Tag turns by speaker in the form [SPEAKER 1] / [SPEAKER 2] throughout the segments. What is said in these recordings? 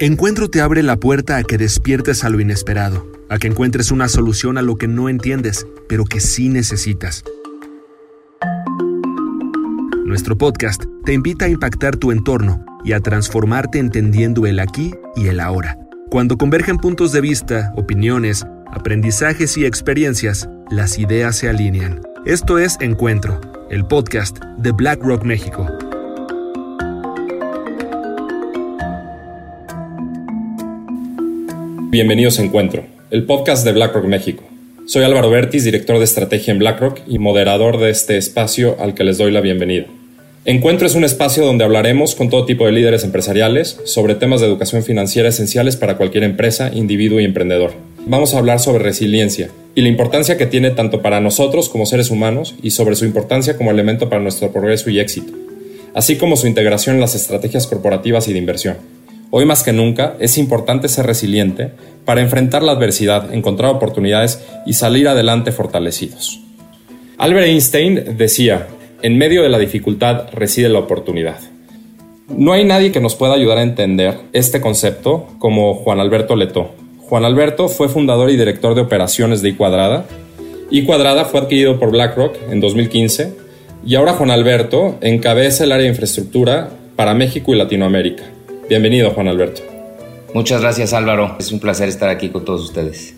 [SPEAKER 1] Encuentro te abre la puerta a que despiertes a lo inesperado, a que encuentres una solución a lo que no entiendes, pero que sí necesitas. Nuestro podcast te invita a impactar tu entorno y a transformarte entendiendo el aquí y el ahora. Cuando convergen puntos de vista, opiniones, aprendizajes y experiencias, las ideas se alinean. Esto es Encuentro, el podcast de BlackRock México.
[SPEAKER 2] Bienvenidos a Encuentro, el podcast de BlackRock México. Soy Álvaro Bertis, director de estrategia en BlackRock y moderador de este espacio al que les doy la bienvenida. Encuentro es un espacio donde hablaremos con todo tipo de líderes empresariales sobre temas de educación financiera esenciales para cualquier empresa, individuo y emprendedor. Vamos a hablar sobre resiliencia y la importancia que tiene tanto para nosotros como seres humanos y sobre su importancia como elemento para nuestro progreso y éxito, así como su integración en las estrategias corporativas y de inversión. Hoy más que nunca es importante ser resiliente para enfrentar la adversidad, encontrar oportunidades y salir adelante fortalecidos. Albert Einstein decía, en medio de la dificultad reside la oportunidad. No hay nadie que nos pueda ayudar a entender este concepto como Juan Alberto Leto. Juan Alberto fue fundador y director de operaciones de iCuadrada. iCuadrada fue adquirido por BlackRock en 2015 y ahora Juan Alberto encabeza el área de infraestructura para México y Latinoamérica. Bienvenido, Juan Alberto.
[SPEAKER 3] Muchas gracias, Álvaro. Es un placer estar aquí con todos ustedes.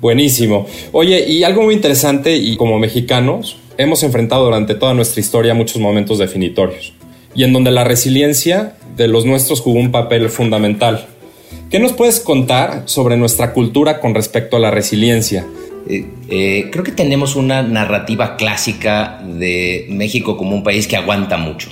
[SPEAKER 2] Buenísimo. Oye, y algo muy interesante, y como mexicanos, hemos enfrentado durante toda nuestra historia muchos momentos definitorios, y en donde la resiliencia de los nuestros jugó un papel fundamental. ¿Qué nos puedes contar sobre nuestra cultura con respecto a la resiliencia?
[SPEAKER 3] Eh, eh, creo que tenemos una narrativa clásica de México como un país que aguanta mucho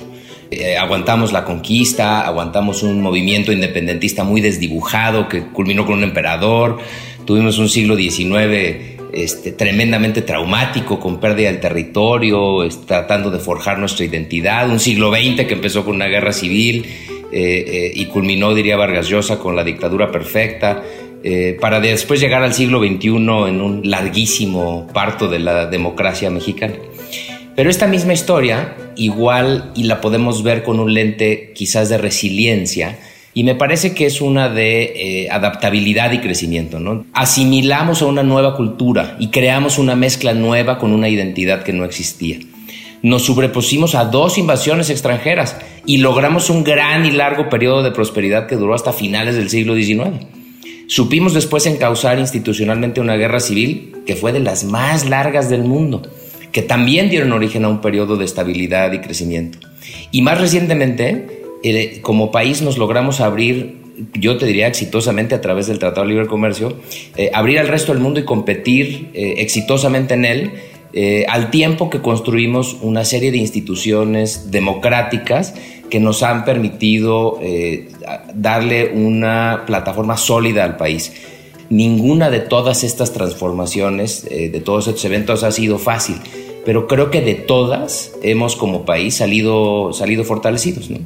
[SPEAKER 3] eh, aguantamos la conquista, aguantamos un movimiento independentista muy desdibujado que culminó con un emperador, tuvimos un siglo XIX este, tremendamente traumático, con pérdida del territorio, tratando de forjar nuestra identidad, un siglo XX que empezó con una guerra civil eh, eh, y culminó, diría Vargas Llosa, con la dictadura perfecta. para después llegar al siglo XXI en un larguísimo parto de la democracia mexicana. Pero esta misma historia, igual y la podemos ver con un lente quizás de resiliencia, y me parece que es una de eh, adaptabilidad y crecimiento. ¿no? Asimilamos a una nueva cultura y creamos una mezcla nueva con una identidad que no existía. Nos sobrepusimos a dos invasiones extranjeras y logramos un gran y largo periodo de prosperidad que duró hasta finales del siglo XIX. Supimos después encauzar institucionalmente una guerra civil que fue de las más largas del mundo que también dieron origen a un periodo de estabilidad y crecimiento. Y más recientemente, eh, como país nos logramos abrir, yo te diría exitosamente a través del Tratado de Libre Comercio, eh, abrir al resto del mundo y competir eh, exitosamente en él, al tiempo que construimos una serie de instituciones democráticas que nos han permitido darle una plataforma sólida al país. Ninguna de todas estas transformaciones, de todos estos eventos ha sido fácil pero creo que de todas hemos como país salido, salido fortalecidos, ¿no?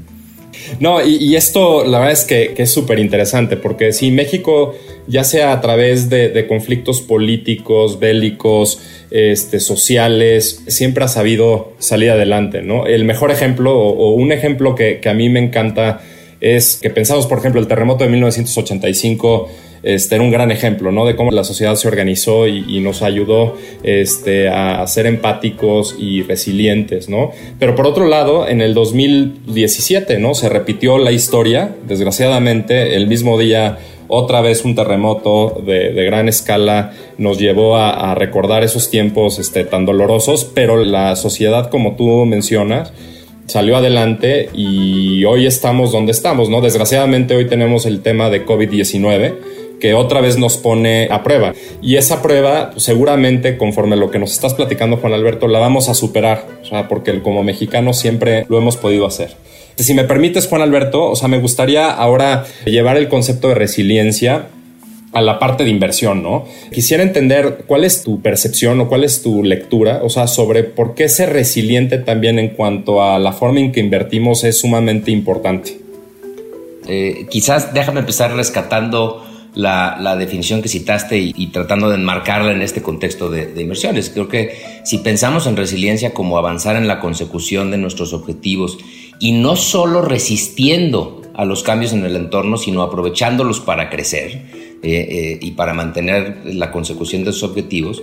[SPEAKER 2] No, y, esto la verdad es que, es súper interesante, porque si México, ya sea a través de, conflictos políticos, bélicos, este, sociales, siempre ha sabido salir adelante, ¿no? El mejor ejemplo, o, un ejemplo que, que, a mí me encanta, es que pensamos, por ejemplo, el terremoto de 1985 este, era un gran ejemplo, ¿no? De cómo la sociedad se organizó y, nos ayudó este, a, ser empáticos y resilientes, ¿no? Pero por otro lado, en el 2017, ¿no? Se repitió la historia, desgraciadamente, el mismo día otra vez un terremoto de, gran escala nos llevó a, recordar esos tiempos este, tan dolorosos, pero la sociedad, como tú mencionas, salió adelante y hoy estamos donde estamos, ¿no? Desgraciadamente hoy tenemos el tema de COVID-19 que otra vez nos pone a prueba. Y esa prueba, seguramente, conforme lo que nos estás platicando, Juan Alberto, la vamos a superar, o sea, porque como mexicanos siempre lo hemos podido hacer. Si me permites, Juan Alberto, o sea, me gustaría ahora llevar el concepto de resiliencia a la parte de inversión, ¿no? Quisiera entender cuál es tu percepción o cuál es tu lectura, o sea, sobre por qué ser resiliente también en cuanto a la forma en que invertimos es sumamente importante.
[SPEAKER 3] Eh, quizás déjame empezar rescatando la, definición que citaste y, tratando de enmarcarla en este contexto de, inversiones. Creo que si pensamos en resiliencia como avanzar en la consecución de nuestros objetivos y no solo resistiendo a los cambios en el entorno, sino aprovechándolos para crecer eh, y para mantener la consecución de sus objetivos,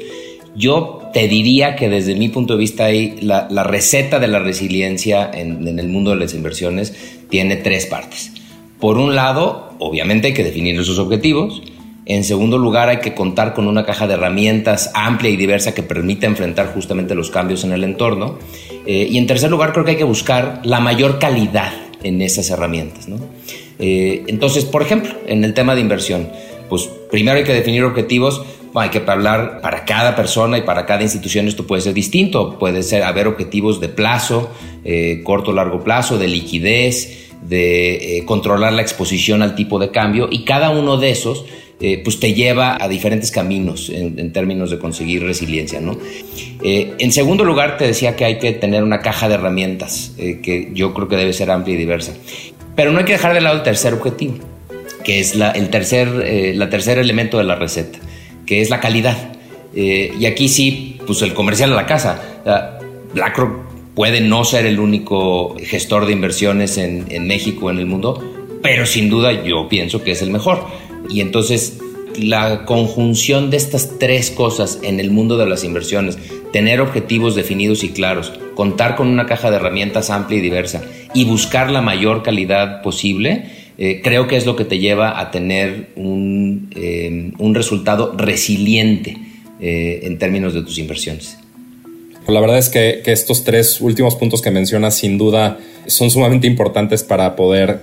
[SPEAKER 3] yo te diría que desde mi punto de vista la, receta de la resiliencia en, en, el mundo de las inversiones tiene tres partes. Por un lado, obviamente hay que definir esos objetivos. En segundo lugar, hay que contar con una caja de herramientas amplia y diversa que permita enfrentar justamente los cambios en el entorno. Eh, y en tercer lugar, creo que hay que buscar la mayor calidad en esas herramientas. Eh, entonces, por ejemplo, en el tema de inversión, pues primero hay que definir objetivos hay que hablar para cada persona y para cada institución esto puede ser distinto. Puede ser haber objetivos de plazo, eh, corto o largo plazo, de liquidez, de controlar la exposición al tipo de cambio y cada uno de esos eh, pues te lleva a diferentes caminos en, términos de conseguir resiliencia. ¿no? Eh, en segundo lugar, te decía que hay que tener una caja de herramientas eh, que yo creo que debe ser amplia y diversa. Pero no hay que dejar de lado el tercer objetivo, que es la, el tercer, la tercer elemento de la receta, que es la calidad. y aquí sí, pues el comercial a la casa. BlackRock puede no ser el único gestor de inversiones en, México, en el mundo, pero sin duda yo pienso que es el mejor. Y entonces la conjunción de estas tres cosas en el mundo de las inversiones, tener objetivos definidos y claros, contar con una caja de herramientas amplia y diversa y buscar la mayor calidad posible, eh, creo que es lo que te lleva a tener un, eh, resultado resiliente eh, en términos de tus inversiones.
[SPEAKER 2] La verdad es que, estos tres últimos puntos que mencionas sin duda son sumamente importantes para poder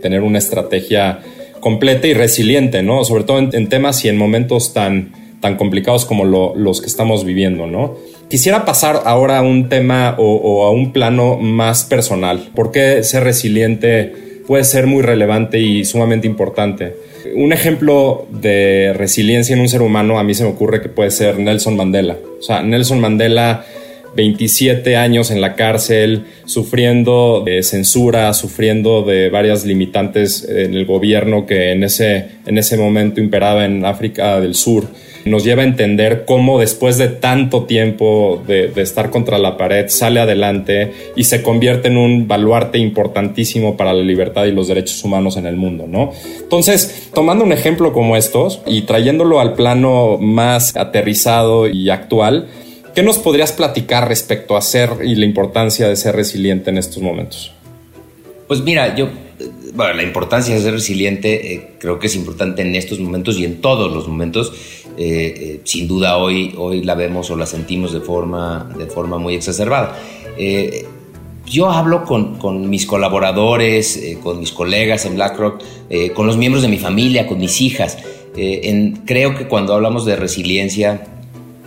[SPEAKER 2] tener una estrategia completa y resiliente, ¿no? Sobre todo en, temas y en momentos tan, tan complicados como los que estamos viviendo, ¿no? Quisiera pasar ahora a un tema o, a un plano más personal. ¿Por qué ser resiliente puede ser muy relevante y sumamente importante? Un ejemplo de resiliencia en un ser humano a mí se me ocurre que puede ser Nelson Mandela. O sea, Nelson Mandela 27 años en la cárcel, sufriendo de censura, sufriendo de varias limitantes en el gobierno que en ese, en ese momento imperaba en África del Sur. Nos lleva a entender cómo después de tanto tiempo de, estar contra la pared sale adelante y se convierte en un baluarte importantísimo para la libertad y los derechos humanos en el mundo, ¿no? Entonces, tomando un ejemplo como estos y trayéndolo al plano más aterrizado y actual, ¿Qué nos podrías platicar respecto a ser y la importancia de ser resiliente en estos momentos?
[SPEAKER 3] Pues mira, yo, la importancia de ser resiliente eh, creo que es importante en estos momentos y en todos los momentos. Eh, eh, sin duda hoy, hoy la vemos o la sentimos de forma, de forma muy exacerbada. yo hablo con, con mis colaboradores, con mis colegas en BlackRock, con los miembros de mi familia, con mis hijas. Creo que cuando hablamos de resiliencia,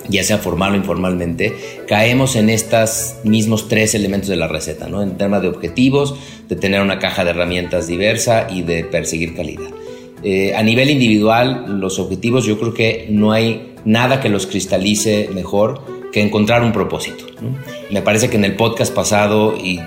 [SPEAKER 3] ya sea formal o informalmente, caemos en estos mismos tres elementos de la receta, ¿no? En tema de objetivos, de tener una caja de herramientas diversa y de perseguir calidad. Eh, a nivel individual, los objetivos yo creo que no hay nada que los cristalice mejor que encontrar un propósito. Me parece que en el podcast pasado y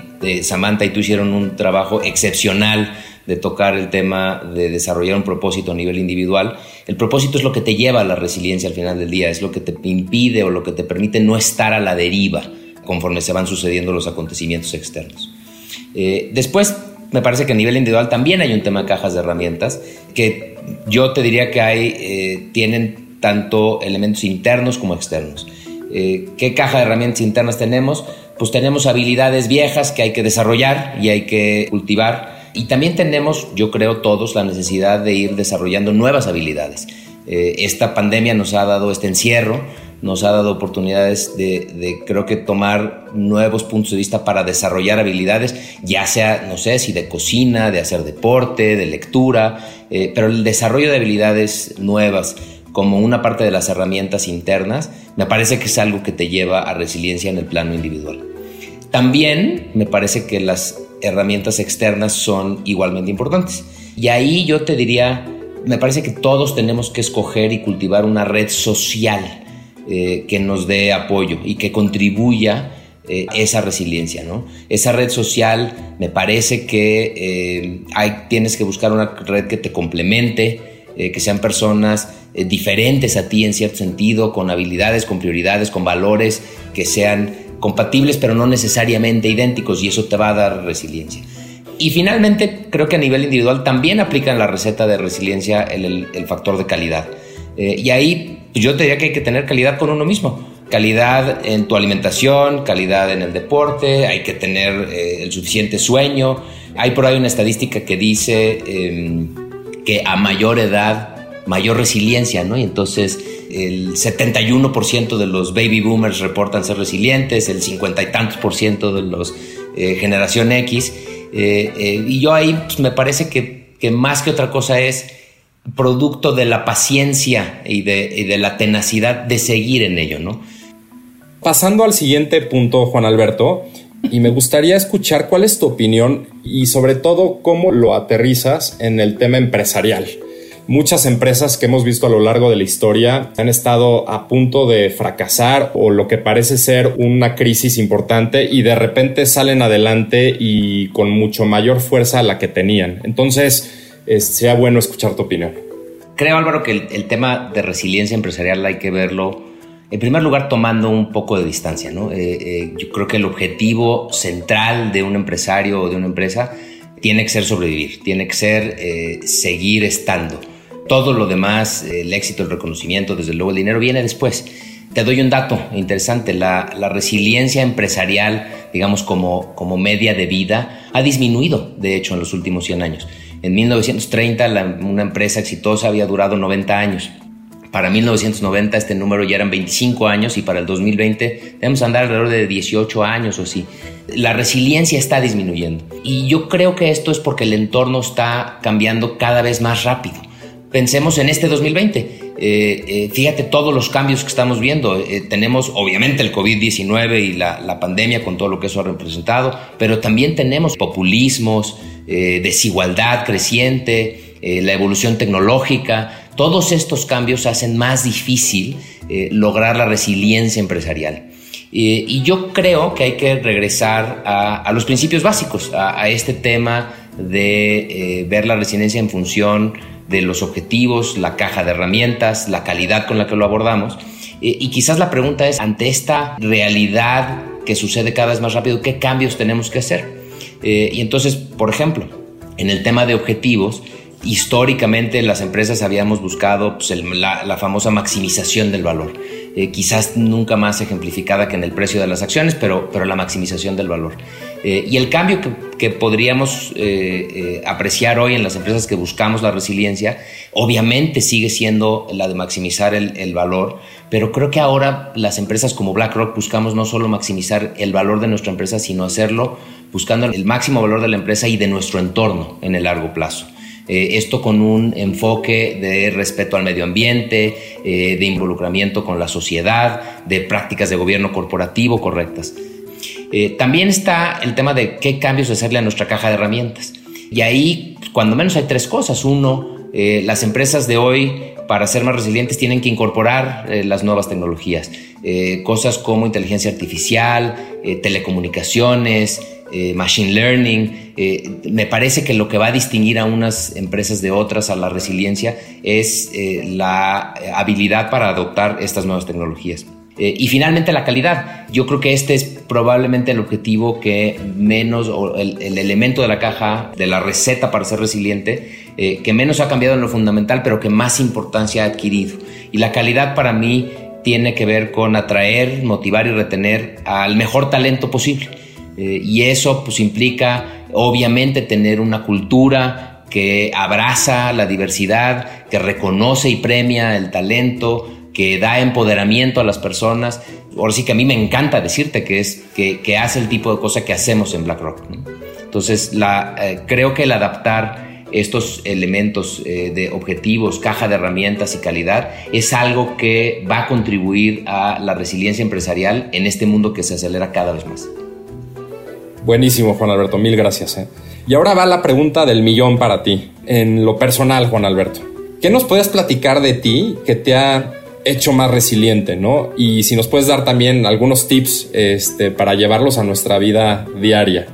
[SPEAKER 3] Samantha y tú hicieron un trabajo excepcional de tocar el tema de desarrollar un propósito a nivel individual. El propósito es lo que te lleva a la resiliencia al final del día, es lo que te impide o lo que te permite no estar a la deriva conforme se van sucediendo los acontecimientos externos. Eh, después, me parece que a nivel individual también hay un tema de cajas de herramientas que yo te diría que hay, eh, tienen tanto elementos internos como externos. Eh, ¿Qué caja de herramientas internas tenemos? Pues tenemos habilidades viejas que hay que desarrollar y hay que cultivar y también tenemos, yo creo todos, la necesidad de ir desarrollando nuevas habilidades. Eh, esta pandemia nos ha dado este encierro, nos ha dado oportunidades de, creo que tomar nuevos puntos de vista para desarrollar habilidades, ya sea, no sé, si de cocina, de hacer deporte, de lectura, eh, pero el desarrollo de habilidades nuevas como una parte de las herramientas internas, me parece que es algo que te lleva a resiliencia en el plano individual. También me parece que las herramientas externas son igualmente importantes. Y ahí yo te diría, me parece que todos tenemos que escoger y cultivar una red social eh, que nos dé apoyo y que contribuya eh, esa resiliencia, ¿no? Esa red social me parece que eh, hay, tienes que buscar una red que te complemente, que sean personas diferentes a ti en cierto sentido, con habilidades, con prioridades, con valores que sean compatibles pero no necesariamente idénticos y eso te va a dar resiliencia. Y finalmente, creo que a nivel individual también aplican la receta de resiliencia el, factor de calidad. Eh, y ahí pues, yo te diría que hay que tener calidad con uno mismo. Calidad en tu alimentación, calidad en el deporte, hay que tener eh, el suficiente sueño. Hay por ahí una estadística que dice em, que a mayor edad, mayor resiliencia, ¿no? Y entonces el 71% de los baby boomers reportan ser resilientes, el 50 y tantos por ciento de los eh, generación X. Eh, eh, y yo ahí pues, me parece que, que, más que otra cosa es producto de la paciencia y de, y de la tenacidad de seguir en ello, ¿no?
[SPEAKER 2] Pasando al siguiente punto, Juan Alberto, y me gustaría escuchar cuál es tu opinión y sobre todo cómo lo aterrizas en el tema empresarial. Muchas empresas que hemos visto a lo largo de la historia han estado a punto de fracasar o lo que parece ser una crisis importante y de repente salen adelante y con mucho mayor fuerza a la que tenían. Entonces, sea bueno escuchar tu opinión.
[SPEAKER 3] Creo, Álvaro, que el, tema de resiliencia empresarial hay que verlo, en primer lugar, tomando un poco de distancia. ¿no? Eh, eh, yo creo que el objetivo central de un empresario o de una empresa tiene que ser sobrevivir, tiene que ser eh, seguir estando. Todo lo demás, el éxito, el reconocimiento, desde luego el dinero viene después. Te doy un dato interesante, la, resiliencia empresarial, digamos como, media de vida, ha disminuido, de hecho, en los últimos 100 años. En 1930 una empresa exitosa había durado 90 años. Para 1990 este número ya eran 25 años y para el 2020 debemos andar alrededor de 18 años o así. La resiliencia está disminuyendo y yo creo que esto es porque el entorno está cambiando cada vez más rápido. Pensemos en este 2020. Eh, eh, fíjate todos los cambios que estamos viendo. Eh, tenemos obviamente el COVID-19 y la, la, pandemia con todo lo que eso ha representado, pero también tenemos populismos, desigualdad creciente, la evolución tecnológica. Todos estos cambios hacen más difícil lograr la resiliencia empresarial. y yo creo que hay que regresar a, los principios básicos, a este tema de ver la resiliencia en función de los objetivos, la caja de herramientas, la calidad con la que lo abordamos. Eh, y quizás la pregunta es, ante esta realidad que sucede cada vez más rápido, ¿qué cambios tenemos que hacer? Eh, y entonces, por ejemplo, en el tema de objetivos, históricamente las empresas habíamos buscado pues, la, famosa maximización del valor. Eh, quizás nunca más ejemplificada que en el precio de las acciones, pero, pero la maximización del valor. Eh, y el cambio que, podríamos eh, apreciar hoy en las empresas que buscamos la resiliencia, obviamente sigue siendo la de maximizar el, el valor, pero creo que ahora las empresas como BlackRock buscamos no solo maximizar el valor de nuestra empresa, sino hacerlo buscando el máximo valor de la empresa y de nuestro entorno en el largo plazo. Eh, esto con un enfoque de respeto al medio ambiente, eh, de involucramiento con la sociedad, de prácticas de gobierno corporativo correctas. Eh, también está el tema de qué cambios hacerle a nuestra caja de herramientas. Y ahí, cuando menos hay tres cosas. Uno, las empresas de hoy, para ser más resilientes, tienen que incorporar las nuevas tecnologías. cosas como inteligencia artificial, telecomunicaciones, eh, machine learning. Eh, me parece que lo que va a distinguir a unas empresas de otras a la resiliencia es eh, la habilidad para adoptar estas nuevas tecnologías. y finalmente la calidad. Yo creo que este es probablemente el objetivo que menos, o el, el elemento de la caja, de la receta para ser resiliente, que menos ha cambiado en lo fundamental, pero que más importancia ha adquirido. Y la calidad para mí tiene que ver con atraer, motivar y retener al mejor talento posible. Eh, y eso pues implica obviamente tener una cultura que abraza la diversidad, que reconoce y premia el talento, que da empoderamiento a las personas. Ahora sí que a mí me encanta decirte que, es, que, hace el tipo de cosa que hacemos en BlackRock. Entonces, eh, creo que el adaptar estos elementos eh, de objetivos, caja de herramientas y calidad es algo que va a contribuir a la resiliencia empresarial en este mundo que se acelera cada vez más.
[SPEAKER 2] Buenísimo, Juan Alberto, mil gracias. Eh. Y ahora va la pregunta del millón para ti, en lo personal, Juan Alberto. ¿Qué nos puedes platicar de ti que te ha hecho más resiliente, no? Y si nos puedes dar también algunos tips este, para llevarlos a nuestra vida diaria.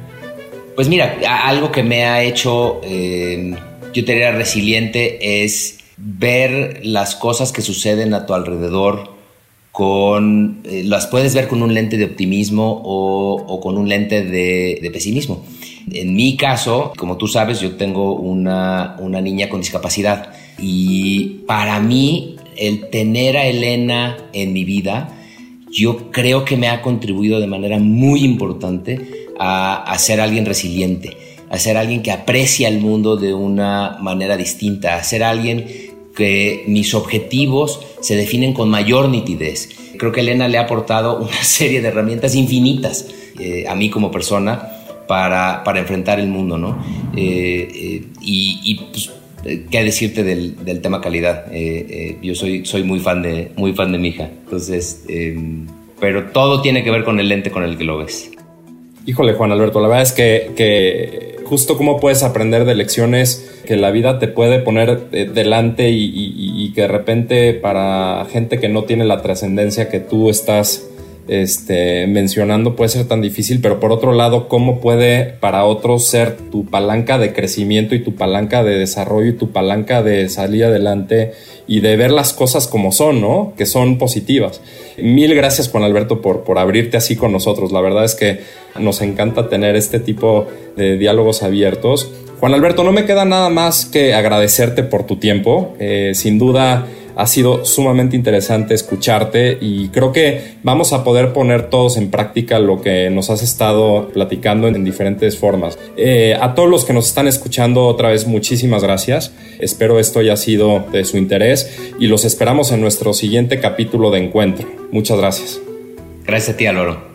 [SPEAKER 3] Pues mira, algo que me ha hecho, eh, yo te diría resiliente, es ver las cosas que suceden a tu alrededor con, eh, las puedes ver con un lente de optimismo o, con un lente de, pesimismo. En mi caso, como tú sabes, yo tengo una, una niña con discapacidad y para mí el tener a Elena en mi vida, yo creo que me ha contribuido de manera muy importante a, a ser alguien resiliente, a ser alguien que aprecia el mundo de una manera distinta, a ser alguien que mis objetivos se definen con mayor nitidez. Creo que Elena le ha aportado una serie de herramientas infinitas eh, a mí como persona para, para enfrentar el mundo, ¿no? Eh, eh, y, pues, qué decirte del, del tema calidad. yo soy, soy muy fan de, muy fan de mi hija, entonces, pero todo tiene que ver con el lente con el que lo ves.
[SPEAKER 2] Híjole, Juan Alberto, la verdad es que, que justo cómo puedes aprender de lecciones que la vida te puede poner delante y, y, y, que de repente para gente que no tiene la trascendencia que tú estás este, mencionando puede ser tan difícil, pero por otro lado, ¿cómo puede para otros ser tu palanca de crecimiento y tu palanca de desarrollo y tu palanca de salir adelante y de ver las cosas como son, ¿no? Que son positivas. Mil gracias Juan Alberto por, por abrirte así con nosotros. La verdad es que nos encanta tener este tipo de diálogos abiertos. Juan Alberto, no me queda nada más que agradecerte por tu tiempo. Eh, sin duda ha sido sumamente interesante escucharte y creo que vamos a poder poner todos en práctica lo que nos has estado platicando en, diferentes formas. Eh, a todos los que nos están escuchando otra vez, muchísimas gracias. Espero esto haya sido de su interés y los esperamos en nuestro siguiente capítulo de encuentro. Muchas gracias.
[SPEAKER 3] Gracias a ti, Aloro.